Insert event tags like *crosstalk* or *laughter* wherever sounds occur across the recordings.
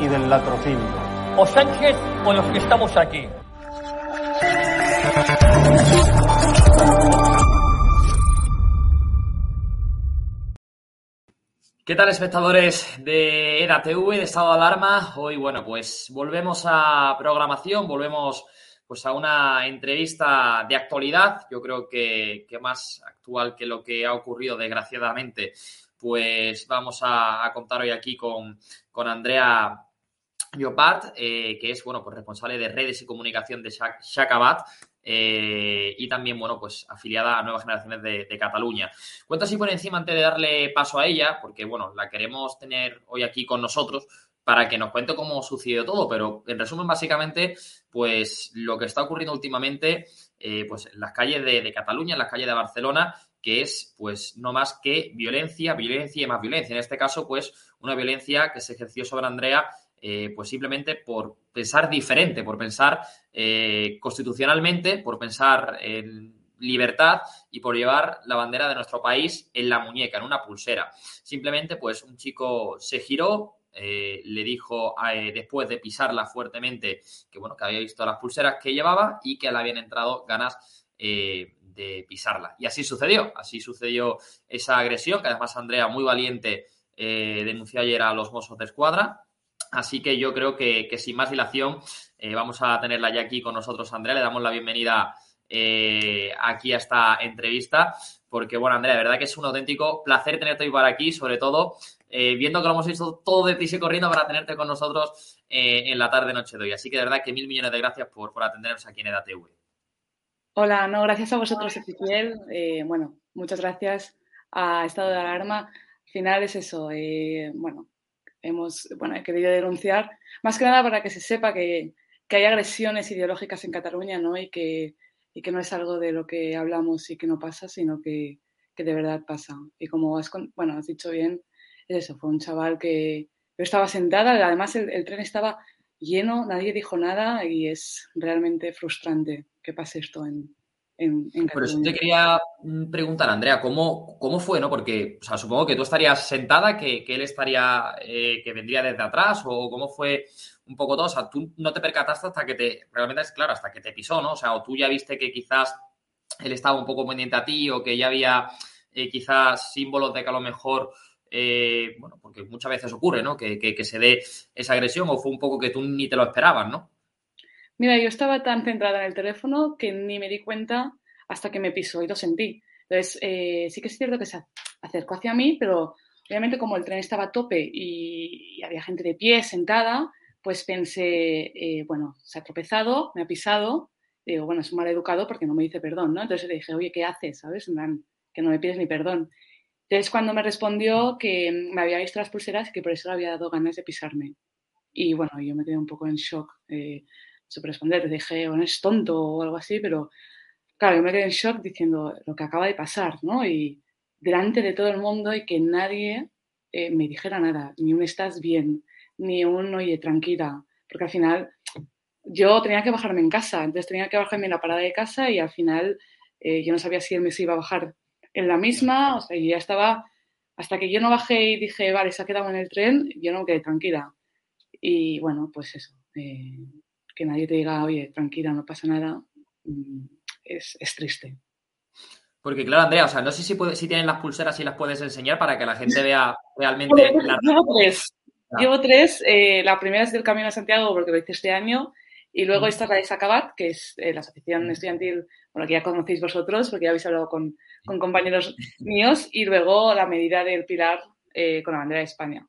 y del latrocinio. O Sánchez o los que estamos aquí. ¿Qué tal espectadores de EDATV, de Estado de Alarma? Hoy, bueno, pues volvemos a programación, volvemos pues a una entrevista de actualidad, yo creo que, que más actual que lo que ha ocurrido desgraciadamente, pues vamos a, contar hoy aquí con, con Andrea Llopart, eh, que es, bueno, pues responsable de redes y comunicación de Shacabat, eh, y también, bueno, pues afiliada a Nuevas Generaciones de, de, Cataluña. Cuento así por encima antes de darle paso a ella, porque, bueno, la queremos tener hoy aquí con nosotros para que nos cuente cómo sucedió todo, pero en resumen, básicamente, pues lo que está ocurriendo últimamente, eh, pues en las calles de, de, Cataluña, en las calles de Barcelona, que es, pues, no más que violencia, violencia y más violencia. En este caso, pues, una violencia que se ejerció sobre Andrea eh, pues simplemente por pensar diferente, por pensar eh, constitucionalmente, por pensar en libertad y por llevar la bandera de nuestro país en la muñeca, en una pulsera. Simplemente, pues un chico se giró, eh, le dijo después de pisarla fuertemente que bueno, que había visto las pulseras que llevaba y que le habían entrado ganas de pisarla. Y así sucedió, así sucedió esa agresión, que además Andrea, muy valiente, denunció ayer a los Mossos de Escuadra, Así que yo creo que, sin más dilación eh, vamos a tenerla ya aquí con nosotros, Andrea. Le damos la bienvenida eh, aquí a esta entrevista, porque, bueno, Andrea, de verdad que es un auténtico placer tenerte hoy por aquí, sobre todo eh, viendo que lo hemos visto todo de prisa y corriendo para tenerte con nosotros eh, en la tarde-noche de hoy. Así que, de verdad, que mil millones de gracias por, por atendernos aquí en EDATV. Hola, no, gracias a vosotros, Ezequiel. bueno, muchas gracias a Estado de Alarma. Al final es eso, bueno, hemos bueno, he querido denunciar, más que nada para que se sepa que, que hay agresiones ideológicas en Cataluña ¿no? y, que, y que no es algo de lo que hablamos y que no pasa, sino que, que de verdad pasa. Y como has, bueno, has dicho bien, es eso, fue un chaval que yo estaba sentada, además el tren estaba lleno, nadie dijo nada y es realmente frustrante que pase esto en, en, en Por eso te quería mm, preguntar, Andrea, ¿cómo, cómo fue, no? Porque, o sea, supongo que tú estarías sentada, que, que él estaría, eh, que vendría desde atrás, o cómo fue un poco todo. O sea, tú no te percataste hasta que te, realmente es claro, hasta que te pisó, ¿no? O sea, o tú ya viste que quizás él estaba un poco pendiente a ti, o que ya había eh, quizás símbolos de que a lo mejor. Eh, bueno, porque muchas veces ocurre, ¿no? Que, que, que se dé esa agresión, o fue un poco que tú ni te lo esperabas, ¿no? Mira, yo estaba tan centrada en el teléfono que ni me di cuenta hasta que me pisó y lo sentí. Entonces, eh, sí que es cierto que se acercó hacia mí, pero obviamente como el tren estaba a tope y, y había gente de pie sentada, pues pensé, eh, bueno, se ha tropezado, me ha pisado, digo, bueno, es un mal educado porque no me dice perdón, ¿no? Entonces le dije, oye, ¿qué haces? ¿Sabes? Que no me pides ni perdón. Entonces cuando me respondió que me había visto las pulseras y que por eso le había dado ganas de pisarme. Y bueno, yo me quedé un poco en shock. Eh, supe responder, dije, bueno, es tonto o algo así, pero claro, yo me quedé en shock diciendo lo que acaba de pasar, ¿no? Y delante de todo el mundo y que nadie eh, me dijera nada, ni un estás bien, ni un oye, tranquila, porque al final yo tenía que bajarme en casa, entonces tenía que bajarme en la parada de casa y al final eh, yo no sabía si él me se iba a bajar en la misma, o sea, yo ya estaba hasta que yo no bajé y dije, vale, se ha quedado en el tren, yo no me quedé tranquila. Y bueno, pues eso, eh, que nadie te diga, oye, tranquila, no pasa nada, mm, es, es, triste. Porque claro, Andrea, o sea, no sé si, puede, si tienen las pulseras y las puedes enseñar para que la gente vea realmente... la... Llevo tres. Ah. Llevo tres. Eh, la primera es del Camino a Santiago porque lo hice este año. Y luego esta es la de Sacabat, que es eh, la asociación estudiantil, bueno, que ya conocéis vosotros, porque ya habéis hablado con, con compañeros *laughs* míos. Y luego la medida del pilar eh, con la bandera de España.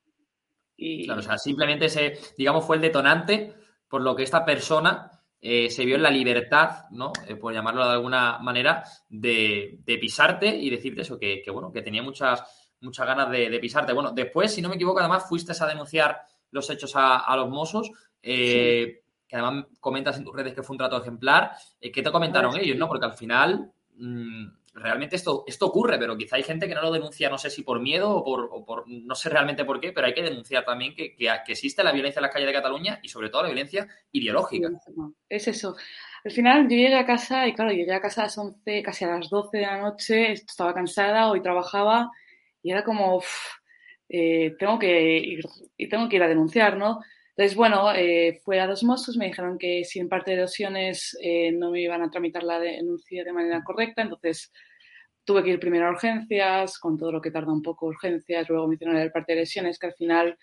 Y... Claro, o sea, simplemente ese, digamos, fue el detonante por lo que esta persona eh, se vio en la libertad, ¿no? Eh, por llamarlo de alguna manera, de, de pisarte y decirte eso, que, que, bueno, que tenía muchas, muchas ganas de, de, pisarte. Bueno, después, si no me equivoco, además fuiste a denunciar los hechos a, a los Mossos. Eh, sí. Que además comentas en tus redes que fue un trato ejemplar. ¿Qué te comentaron ellos, no? Porque al final. Mmm, realmente esto, esto ocurre, pero quizá hay gente que no lo denuncia, no sé si por miedo o por, o por no sé realmente por qué, pero hay que denunciar también que, que, existe la violencia en las calles de Cataluña y sobre todo la violencia ideológica. Es eso. Al final yo llegué a casa y claro, llegué a casa a las 11, casi a las 12 de la noche, estaba cansada, hoy trabajaba y era como, eh, tengo que ir, tengo que ir a denunciar, ¿no? Entonces, bueno, eh, fue a dos mozos, me dijeron que si en parte de erosiones eh, no me iban a tramitar la denuncia de manera correcta, entonces tuve que ir primero a urgencias, con todo lo que tarda un poco urgencias, luego me hicieron el parte de lesiones, que al final,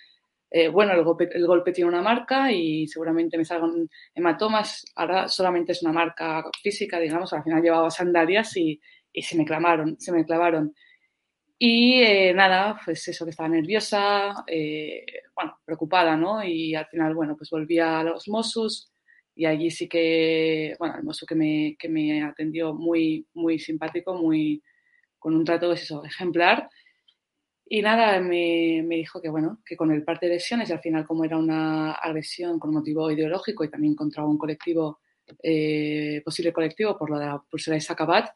eh, bueno, el golpe, el golpe tiene una marca y seguramente me salgan hematomas, ahora solamente es una marca física, digamos, al final llevaba sandalias y, y se me clamaron, se me clavaron. Y eh, nada, pues eso, que estaba nerviosa, eh, bueno, preocupada, ¿no? Y al final, bueno, pues volví a los Mossos y allí sí que, bueno, el mozo que me, que me atendió muy, muy simpático, muy, con un trato, pues eso, ejemplar. Y nada, me, me, dijo que, bueno, que con el parte de lesiones, y al final como era una agresión con motivo ideológico y también contra un colectivo, eh, posible colectivo por lo de la pulsera de Sacabat,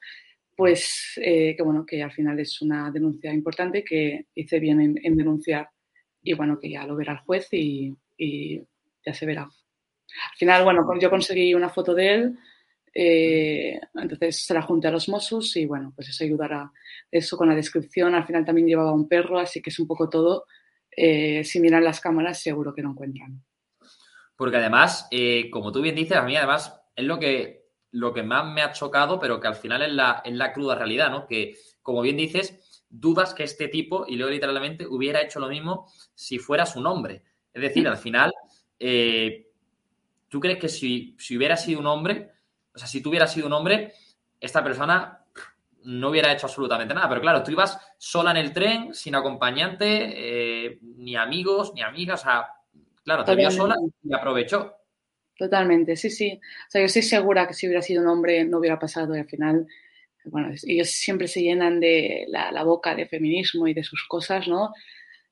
pues eh, que bueno, que al final es una denuncia importante que hice bien en, en denunciar y bueno, que ya lo verá el juez y, ya se verá. Al final, bueno, yo conseguí una foto de él, eh, entonces se la junté a los Mossos y bueno, pues eso ayudará. Eso con la descripción, al final también llevaba un perro, así que es un poco todo. Eh, si miran las cámaras, seguro que lo encuentran. Porque además, como tú bien dices, a mí además es lo que lo que más me ha chocado, pero que al final es la, es la cruda realidad, ¿no? Que, como bien dices, dudas que este tipo, y leo literalmente, hubiera hecho lo mismo si fuera su nombre. Es decir, al final, eh, ¿tú crees que si, si hubiera sido un hombre, o sea, si tú hubieras sido un hombre, esta persona no hubiera hecho absolutamente nada. Pero claro, tú ibas sola en el tren, sin acompañante, eh, ni amigos, ni amigas, o sea, claro, te vio sola y aprovechó. Totalmente, sí, sí. O sea, yo estoy segura que si hubiera sido un hombre no hubiera pasado y al final, bueno, ellos siempre se llenan de la, la boca de feminismo y de sus cosas, ¿no?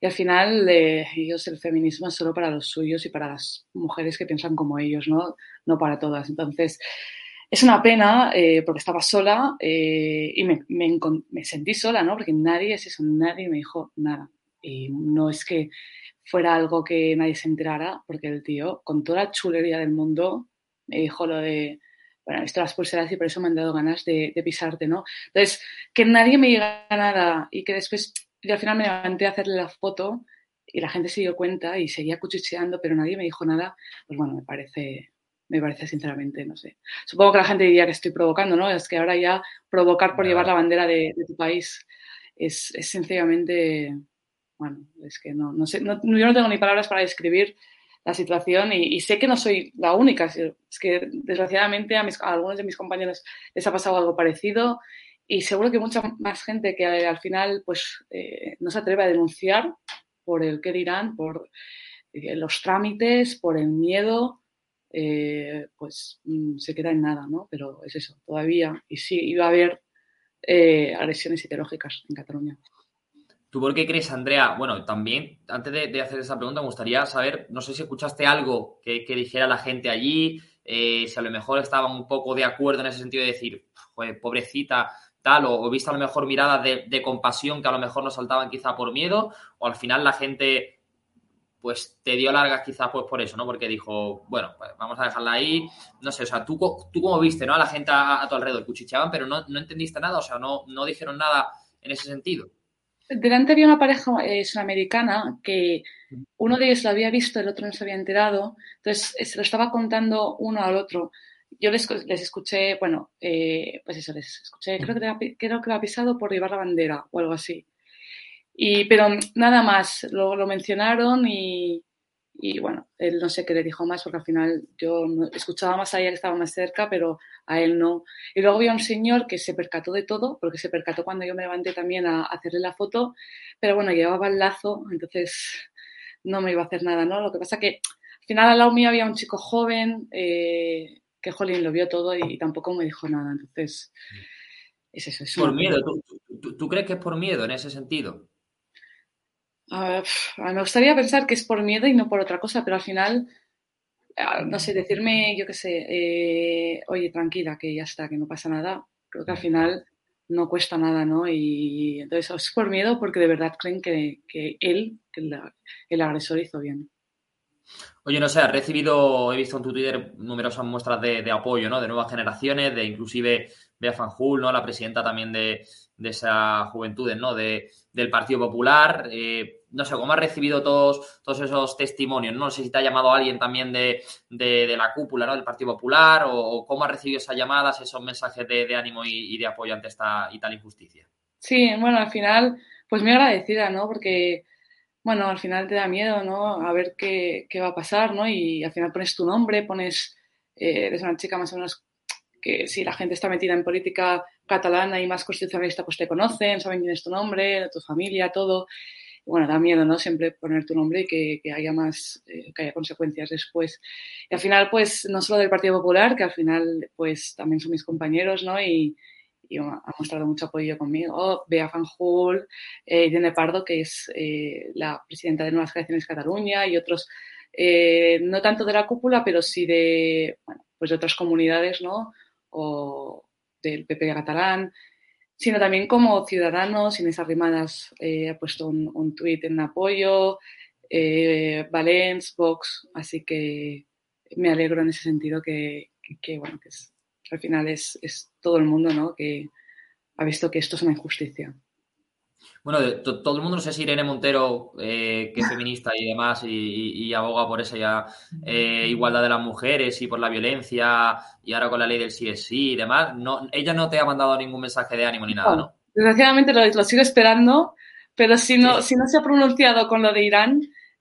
Y al final eh, ellos el feminismo es solo para los suyos y para las mujeres que piensan como ellos, ¿no? No para todas. Entonces, es una pena eh, porque estaba sola eh, y me, me, me, sentí sola, ¿no? Porque nadie es eso, nadie me dijo nada. Y no es que fuera algo que nadie se enterara, porque el tío, con toda la chulería del mundo, me dijo lo de, bueno, esto las pulseras y por eso me han dado ganas de, de pisarte, ¿no? Entonces, que nadie me diga nada y que después, y al final me levanté a hacerle la foto y la gente se dio cuenta y seguía cuchicheando, pero nadie me dijo nada, pues bueno, me parece, me parece sinceramente, no sé. Supongo que la gente diría que estoy provocando, ¿no? Es que ahora ya provocar por llevar la bandera de, de tu país es, es sencillamente bueno, es que no, no sé, no, yo no tengo ni palabras para describir la situación y, sé que no soy la única, es que desgraciadamente a, mis, a, algunos de mis compañeros les ha pasado algo parecido y seguro que mucha más gente que al final pues eh, no se atreve a denunciar por el qué dirán, por eh, los trámites, por el miedo, eh, pues mm, se queda en nada, ¿no? Pero es eso, todavía, y sí, iba a haber agresiones ideológicas en Cataluña. ¿Tú por qué crees, Andrea? Bueno, también, antes de, hacer esa pregunta, me gustaría saber, no sé si escuchaste algo que, dijera la gente allí, eh, si a lo mejor estaban un poco de acuerdo en ese sentido de decir, pobrecita, tal, o, viste a lo mejor miradas de, compasión que a lo mejor no saltaban quizá por miedo, o al final la gente pues te dio largas quizás pues por eso, ¿no? Porque dijo, bueno, pues vamos a dejarla ahí, no sé, o sea, tú, como viste, ¿no? A la gente a, tu alrededor, cuchicheaban, pero no, entendiste nada, o sea, no dijeron nada en ese sentido. Delante había una pareja eh, sudamericana que uno de ellos lo había visto, el otro no se había enterado, entonces eh, se lo estaba contando uno al otro. Yo les, les escuché, bueno, eh, pues eso, les escuché, creo que, creo que lo ha pisado por llevar la bandera o algo así. Y, pero nada más, lo, lo mencionaron y, y bueno, él no sé qué le dijo más porque al final yo escuchaba más a ella que estaba más cerca, pero a él no. Y luego había un señor que se percató de todo, porque se percató cuando yo me levanté también a, hacerle la foto, pero bueno, llevaba el lazo, entonces no me iba a hacer nada, ¿no? Lo que pasa que al final al lado mío había un chico joven eh, que, jolín, lo vio todo y, tampoco me dijo nada, entonces es eso. Es por miedo, ¿Tú, tú crees que es por miedo en ese sentido? Me gustaría pensar que es por miedo y no por otra cosa, pero al final, no sé, decirme, yo qué sé, eh, oye, tranquila, que ya está, que no pasa nada, creo que al final no cuesta nada, ¿no? Y entonces es por miedo porque de verdad creen que, él, que el agresor hizo bien. Oye, no sé, has recibido, he visto en tu Twitter numerosas muestras de, apoyo, ¿no? De nuevas generaciones, de inclusive Bea Fanjul, ¿no? La presidenta también de, de esa juventud, ¿no? De, del Partido Popular. Eh, no sé, ¿cómo has recibido todos, todos esos testimonios? No sé si te ha llamado alguien también de, la cúpula, ¿no? Del Partido Popular, o, cómo has recibido esas llamadas, esos mensajes de, ánimo y, de apoyo ante esta y tal injusticia. Sí, bueno, al final, pues muy agradecida, ¿no? Porque, bueno, al final te da miedo, ¿no? A ver qué, va a pasar, ¿no? Y al final pones tu nombre, pones, eh, eres una chica más o menos que si la gente está metida en política catalana y más constitucionalista, pues te conocen, saben quién es tu nombre, tu familia, todo bueno, da miedo, ¿no? Siempre poner tu nombre y que, haya más, eh, que haya consecuencias después. Y al final, pues, no solo del Partido Popular, que al final, pues, también son mis compañeros, ¿no? Y, y ha mostrado mucho apoyo conmigo. Bea Fanjul, eh, Irene Pardo, que es eh, la presidenta de Nuevas Creaciones Cataluña, y otros, eh, no tanto de la cúpula, pero sí de, bueno, pues de otras comunidades, ¿no? O del PP catalán, sino también como ciudadanos. Inés Arrimadas eh, ha puesto un, un tuit en apoyo, eh, Valens, Vox, así que me alegro en ese sentido que, bueno, que al final es, es, todo el mundo ¿no? que ha visto que esto es una injusticia. Bueno, todo el mundo, no sé si Irene Montero, eh, que es feminista y demás, y, aboga por esa eh, igualdad de las mujeres y por la violencia, y ahora con la ley del sí es sí y demás, no, ella no te ha mandado ningún mensaje de ánimo ni nada, ¿no? Desgraciadamente lo, sigo esperando, pero si no, si no se ha pronunciado con lo de Irán,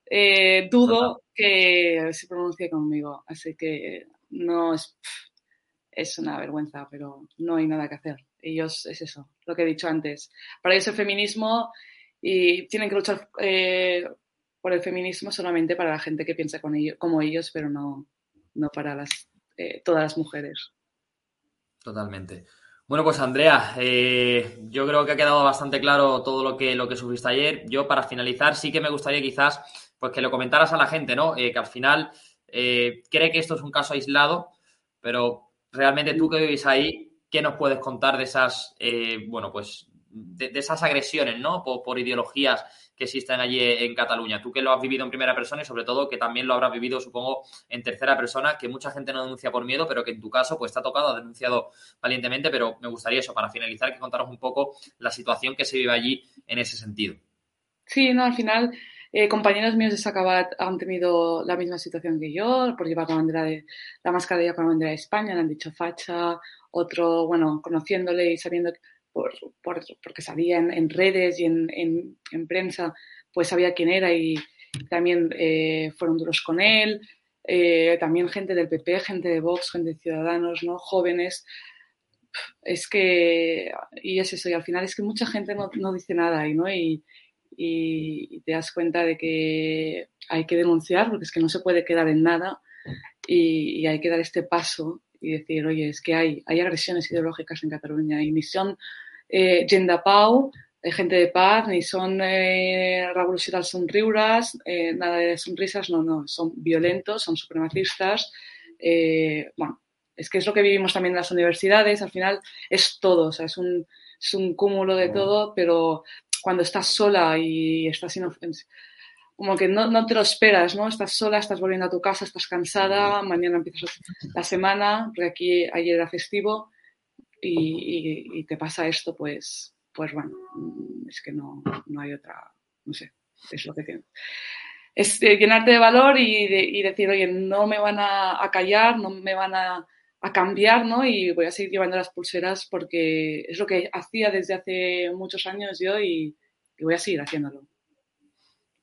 eh, dudo que se pronuncie conmigo. Así que no es, es una vergüenza, pero no hay nada que hacer ellos es eso, lo que he dicho antes. Para ellos el feminismo y tienen que luchar eh, por el feminismo solamente para la gente que piensa como ellos, pero no, no para las, eh, todas las mujeres. Totalmente. Bueno, pues Andrea, eh, yo creo que ha quedado bastante claro todo lo que, lo que subiste ayer. Yo, para finalizar, sí que me gustaría quizás pues que lo comentaras a la gente, ¿no? que al final cree que esto es un caso aislado, pero realmente tú que vivís ahí, ¿qué nos puedes contar de esas, eh, bueno, pues, de, esas agresiones, ¿no? Por, ideologías que existen allí en Cataluña. Tú que lo has vivido en primera persona y sobre todo que también lo habrás vivido, supongo, en tercera persona, que mucha gente no denuncia por miedo, pero que en tu caso, pues, ha tocado, ha denunciado valientemente, pero me gustaría eso, para finalizar, que contaros un poco la situación que se vive allí en ese sentido. Sí, no, al final... Eh, compañeros míos de Sacabat han tenido la misma situación que yo, por llevar la bandera de la mascarilla con la bandera de España, le han dicho facha otro, bueno, conociéndole y sabiendo, por, por, porque sabía en, redes y en, en, prensa, pues sabía quién era y también eh, fueron duros con él. Eh, también gente del PP, gente de Vox, gente de Ciudadanos, ¿no? Jóvenes. Es que, y es eso, y al final es que mucha gente no, no dice nada ahí, ¿no? Y, y, te das cuenta de que hay que denunciar, porque es que no se puede quedar en nada y, y hay que dar este paso y decir, oye, es que hay, hay agresiones ideológicas en Cataluña y ni son eh, Pau, eh, gente de paz, ni son eh, revolucionarios sonriuras, eh, nada de sonrisas, no, no, son violentos, son supremacistas. Eh, bueno, es que es lo que vivimos también en las universidades, al final es todo, o sea, es un, es un cúmulo de todo, pero cuando estás sola y estás inofensiva como que no, no, te lo esperas, ¿no? Estás sola, estás volviendo a tu casa, estás cansada, mañana empiezas la semana, porque aquí ayer era festivo y, y, te pasa esto, pues pues bueno, mm, es que no, no hay otra, no sé, es lo que tiene. Es eh, llenarte de valor y, de, y, decir, oye, no me van a, a callar, no me van a, a, cambiar, ¿no? Y voy a seguir llevando las pulseras porque es lo que hacía desde hace muchos años yo y, voy a seguir haciéndolo.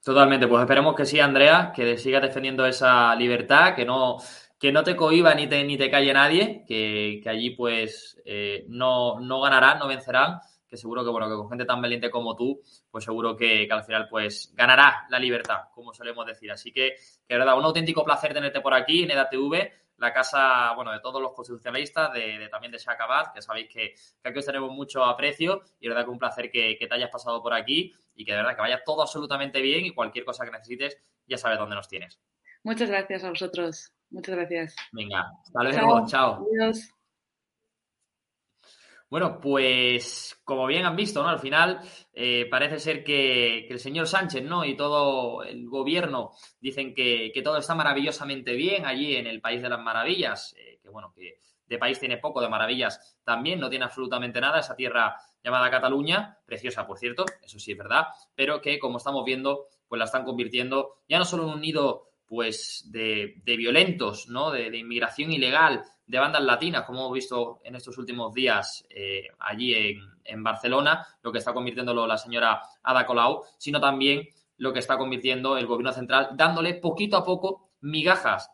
Totalmente, pues esperemos que sí, Andrea, que sigas defendiendo esa libertad, que no, que no te cohiba ni te, ni te calle nadie, que, que allí pues eh, no, no ganarán, no vencerán, que seguro que, bueno, que con gente tan valiente como tú, pues seguro que, que, al final, pues, ganará la libertad, como solemos decir. Así que, que de verdad, un auténtico placer tenerte por aquí en EDATV, la casa, bueno, de todos los constitucionalistas, de, de también de Shacabat, que sabéis que, que, aquí os tenemos mucho aprecio y de verdad que un placer que, que te hayas pasado por aquí y que de verdad que vaya todo absolutamente bien y cualquier cosa que necesites, ya sabes dónde nos tienes. Muchas gracias a vosotros. Muchas gracias. Venga, hasta luego. Chao. chao. Adiós. Bueno, pues como bien han visto, ¿no? Al final eh, parece ser que, que, el señor Sánchez, ¿no? Y todo el gobierno dicen que, que, todo está maravillosamente bien allí en el País de las Maravillas, eh, que bueno, que de país tiene poco, de maravillas también, no tiene absolutamente nada, esa tierra llamada Cataluña, preciosa por cierto, eso sí es verdad, pero que como estamos viendo, pues la están convirtiendo ya no solo en un nido pues de, de violentos, ¿no? De, de, inmigración ilegal, de bandas latinas, como hemos visto en estos últimos días eh, allí en, en, Barcelona, lo que está convirtiéndolo la señora Ada Colau, sino también lo que está convirtiendo el gobierno central, dándole poquito a poco migajas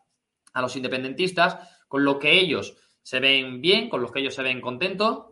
a los independentistas, con lo que ellos se ven bien, con los que ellos se ven contentos,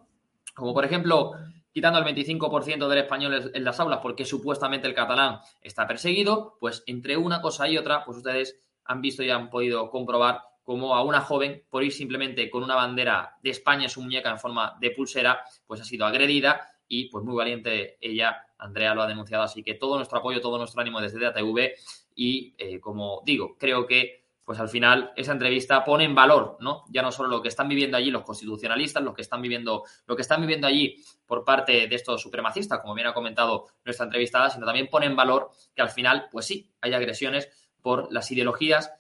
como por ejemplo quitando el 25% del español en las aulas porque supuestamente el catalán está perseguido, pues entre una cosa y otra, pues ustedes han visto y han podido comprobar cómo a una joven, por ir simplemente con una bandera de España en su muñeca en forma de pulsera, pues ha sido agredida y pues muy valiente ella, Andrea lo ha denunciado, así que todo nuestro apoyo, todo nuestro ánimo desde DATV y eh, como digo, creo que pues al final esa entrevista pone en valor, ¿no? Ya no solo lo que están viviendo allí los constitucionalistas, lo que están viviendo, lo que están viviendo allí por parte de estos supremacistas, como bien ha comentado nuestra entrevistada, sino también pone en valor que al final, pues sí, hay agresiones por las ideologías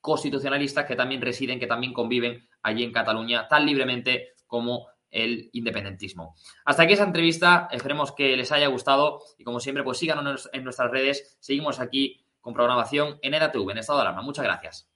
constitucionalistas que también residen, que también conviven allí en Cataluña tan libremente como el independentismo. Hasta aquí esa entrevista, esperemos que les haya gustado y como siempre, pues síganos en nuestras redes, seguimos aquí con programación en EDATV, en estado de alarma. Muchas gracias.